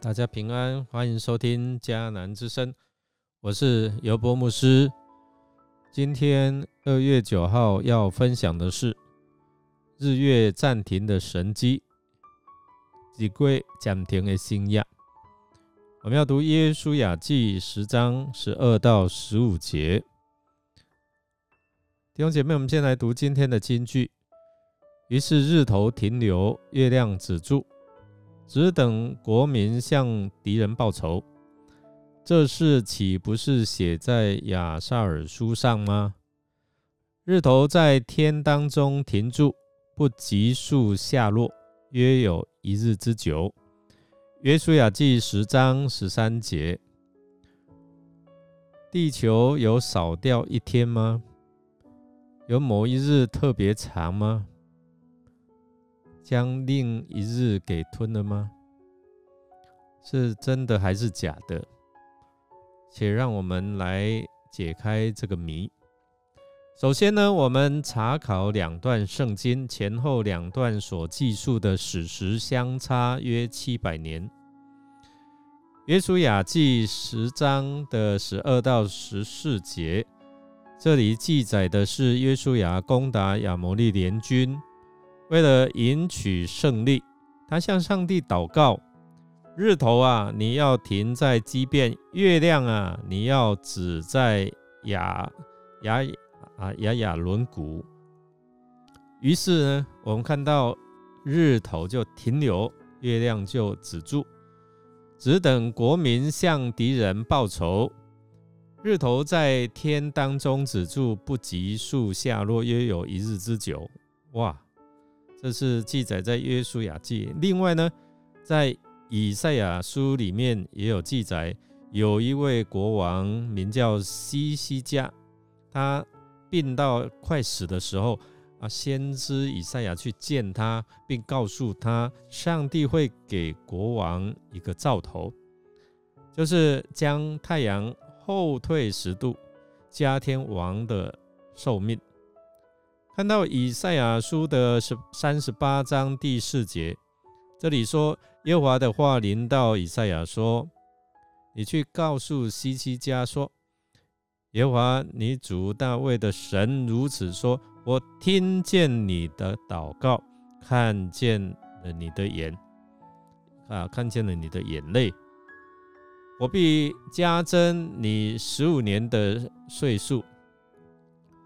大家平安，欢迎收听迦南之声，我是尤伯牧师。今天二月九号要分享的是日月暂停的神机，几归暂停的新亚。我们要读耶稣雅记十章十二到十五节。弟兄姐妹，我们先来读今天的金句。于是日头停留，月亮止住。只等国民向敌人报仇，这事岂不是写在亚萨尔书上吗？日头在天当中停住，不急速下落，约有一日之久。约书亚记十章十三节。地球有少掉一天吗？有某一日特别长吗？将另一日给吞了吗？是真的还是假的？且让我们来解开这个谜。首先呢，我们查考两段圣经前后两段所记述的史实相差约七百年。约书亚记十章的十二到十四节，这里记载的是约书亚攻打亚摩利联军。为了赢取胜利，他向上帝祷告：“日头啊，你要停在基变；月亮啊，你要止在雅雅啊雅雅伦谷。”于是呢，我们看到日头就停留，月亮就止住，只等国民向敌人报仇。日头在天当中止住，不急速下落，约有一日之久。哇！这是记载在约书亚记。另外呢，在以赛亚书里面也有记载，有一位国王名叫西西家，他病到快死的时候啊，先知以赛亚去见他，并告诉他，上帝会给国王一个兆头，就是将太阳后退十度，加天王的寿命。看到以赛亚书的十三十八章第四节，这里说耶和华的话临到以赛亚说：“你去告诉西西家说，耶和华你主大卫的神如此说：我听见你的祷告，看见了你的眼啊，看见了你的眼泪，我必加增你十五年的岁数。”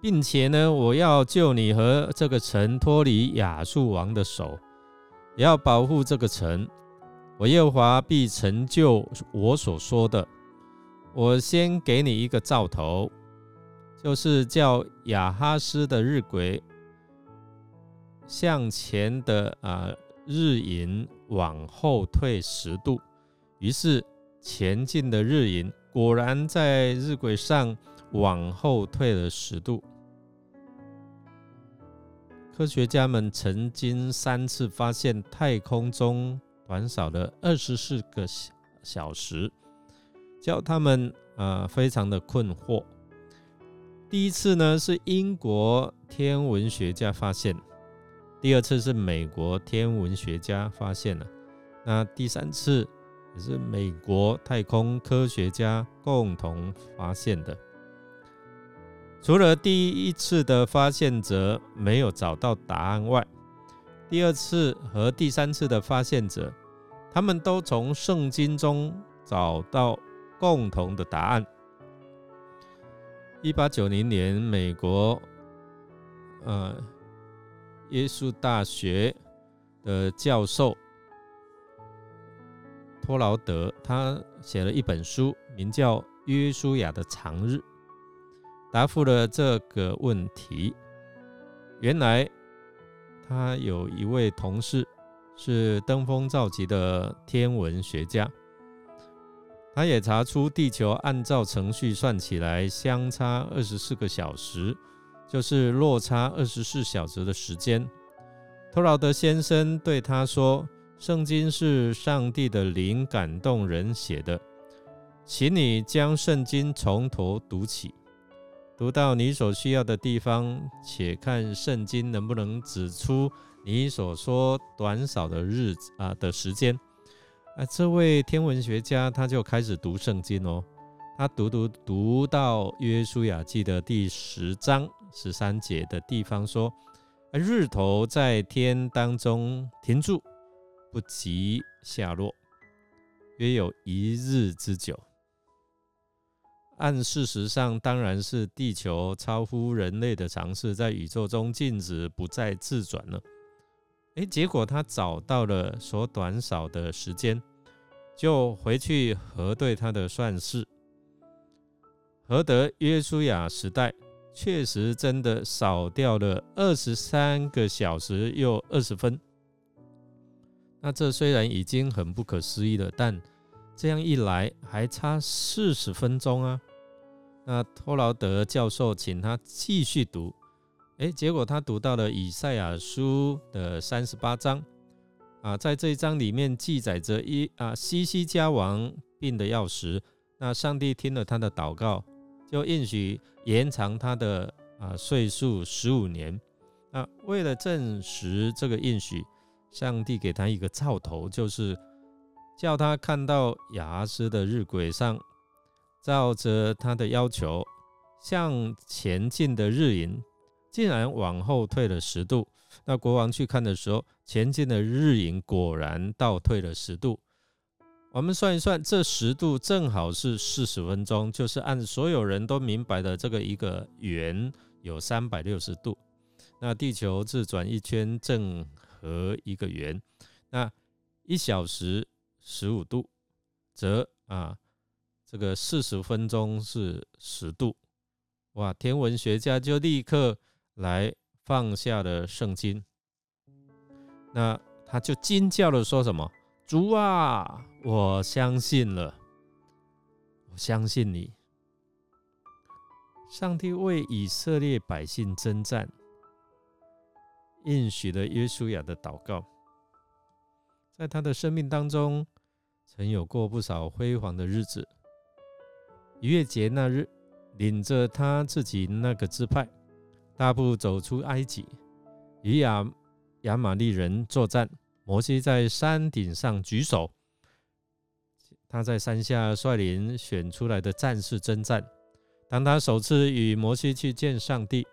并且呢，我要救你和这个城脱离亚述王的手，也要保护这个城。我耶和华必成就我所说的。我先给你一个兆头，就是叫亚哈斯的日晷向前的啊日影往后退十度。于是前进的日影果然在日晷上往后退了十度。科学家们曾经三次发现太空中短少了二十四个小小时，叫他们啊非常的困惑。第一次呢是英国天文学家发现，第二次是美国天文学家发现了，那第三次也是美国太空科学家共同发现的。除了第一次的发现者没有找到答案外，第二次和第三次的发现者，他们都从圣经中找到共同的答案。一八九零年，美国呃耶稣大学的教授托劳德，他写了一本书，名叫《约书亚的长日》。答复了这个问题。原来他有一位同事是登峰造极的天文学家，他也查出地球按照程序算起来相差二十四个小时，就是落差二十四小时的时间。托劳德先生对他说：“圣经是上帝的灵感动人写的，请你将圣经从头读起。”读到你所需要的地方，且看圣经能不能指出你所说短少的日子啊的时间。啊，这位天文学家他就开始读圣经哦，他读读读到约书亚记的第十章十三节的地方说，日头在天当中停住，不及下落，约有一日之久。按事实上，当然是地球超乎人类的尝试，在宇宙中静止不再自转了。诶，结果他找到了所短少的时间，就回去核对他的算式，核得约书亚时代确实真的少掉了二十三个小时又二十分。那这虽然已经很不可思议了，但这样一来还差四十分钟啊！那托劳德教授请他继续读。哎，结果他读到了以赛亚书的三十八章啊，在这一章里面记载着一啊西西家王病的要时，那上帝听了他的祷告，就应许延长他的啊岁数十五年。那为了证实这个应许，上帝给他一个兆头，就是叫他看到雅斯的日晷上，照着他的要求向前进的日影。竟然往后退了十度。那国王去看的时候，前进的日影果然倒退了十度。我们算一算，这十度正好是四十分钟，就是按所有人都明白的这个一个圆有三百六十度。那地球自转一圈正和一个圆。那一小时十五度，则啊，这个四十分钟是十度。哇！天文学家就立刻。来放下了圣经，那他就惊叫的说什么：“主啊，我相信了，我相信你。上帝为以色列百姓征战，应许了耶稣亚的祷告。在他的生命当中，曾有过不少辉煌的日子。逾越节那日，领着他自己那个支派。”大步走出埃及，与亚亚玛利人作战。摩西在山顶上举手，他在山下率领选出来的战士征战。当他首次与摩西去见上帝，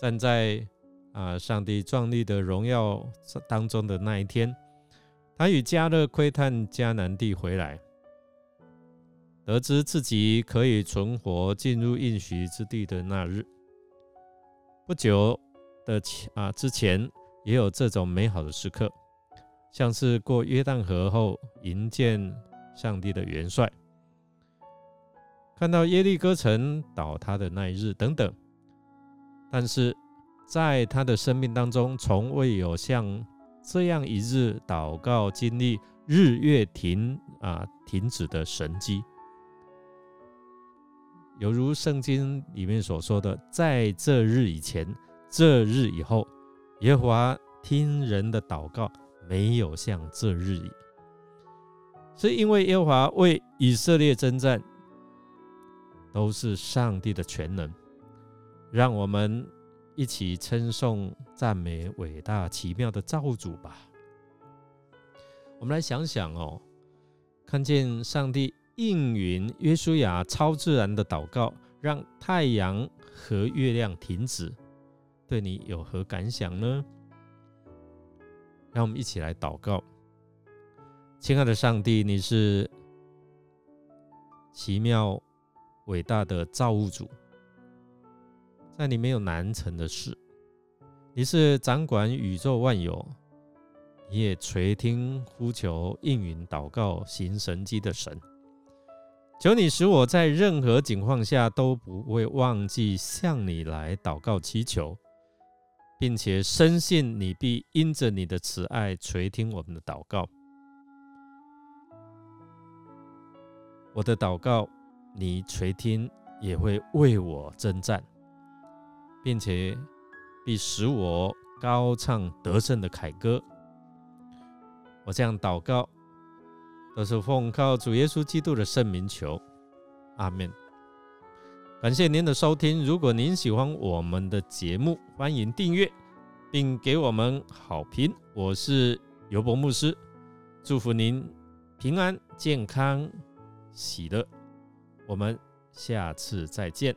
站在啊上帝壮丽的荣耀当中的那一天，他与加勒窥探迦南地回来，得知自己可以存活进入应许之地的那日。不久的啊，之前也有这种美好的时刻，像是过约旦河后迎见上帝的元帅，看到耶利哥城倒塌的那一日等等。但是在他的生命当中，从未有像这样一日祷告经历日月停啊停止的神迹。犹如圣经里面所说的，在这日以前，这日以后，耶和华听人的祷告，没有像这日里，是因为耶和华为以色列征战，都是上帝的全能。让我们一起称颂、赞美伟大奇妙的造物主吧。我们来想想哦，看见上帝。应允约书亚超自然的祷告，让太阳和月亮停止，对你有何感想呢？让我们一起来祷告，亲爱的上帝，你是奇妙伟大的造物主，在你没有难成的事，你是掌管宇宙万有，你也垂听呼求、应允祷告、行神迹的神。求你使我在任何情况下都不会忘记向你来祷告祈求，并且深信你必因着你的慈爱垂听我们的祷告。我的祷告你垂听，也会为我征战，并且必使我高唱得胜的凯歌。我这样祷告。都是奉靠主耶稣基督的圣名求，阿门。感谢您的收听。如果您喜欢我们的节目，欢迎订阅并给我们好评。我是尤博牧师，祝福您。平安、健康、喜乐。我们下次再见。